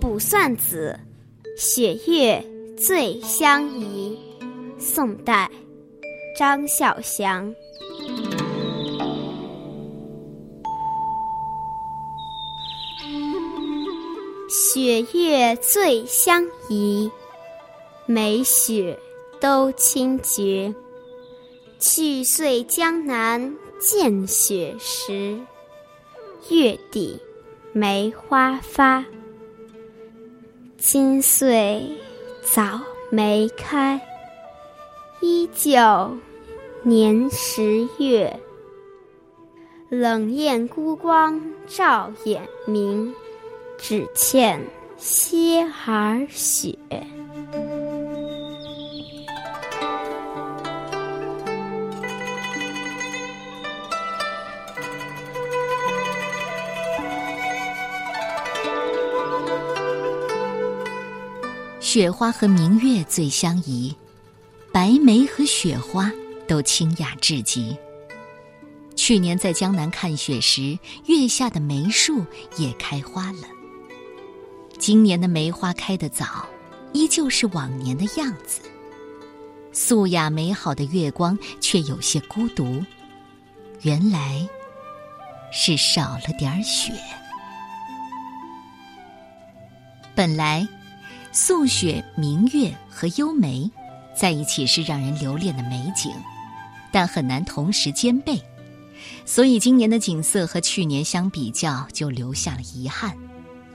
卜算子·雪月最相宜，宋代，张孝祥。雪月最相宜，梅雪都清绝。去岁江南见雪时，月底梅花发。今岁早梅开，依旧年十月。冷艳孤光照眼明，只欠歇儿雪。雪花和明月最相宜，白梅和雪花都清雅至极。去年在江南看雪时，月下的梅树也开花了。今年的梅花开得早，依旧是往年的样子。素雅美好的月光却有些孤独，原来是少了点雪。本来。素雪、明月和幽梅在一起是让人留恋的美景，但很难同时兼备，所以今年的景色和去年相比较就留下了遗憾。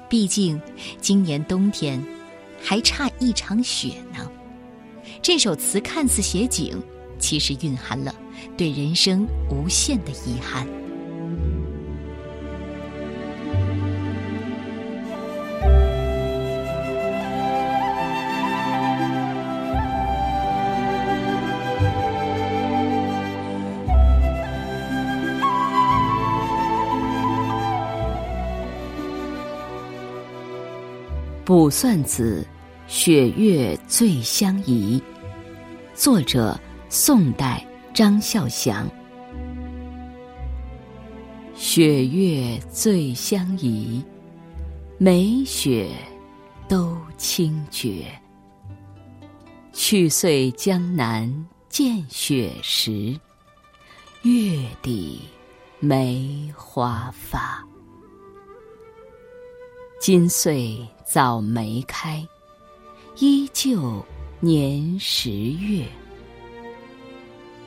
毕竟今年冬天还差一场雪呢。这首词看似写景，其实蕴含了对人生无限的遗憾。《卜算子·雪月最相宜》，作者宋代张孝祥。雪月最相宜，梅雪都清绝。去岁江南见雪时，月底梅花发。今岁早梅开，依旧年十月。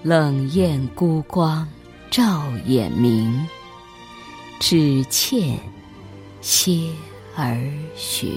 冷艳孤光照眼明，只欠歇儿雪。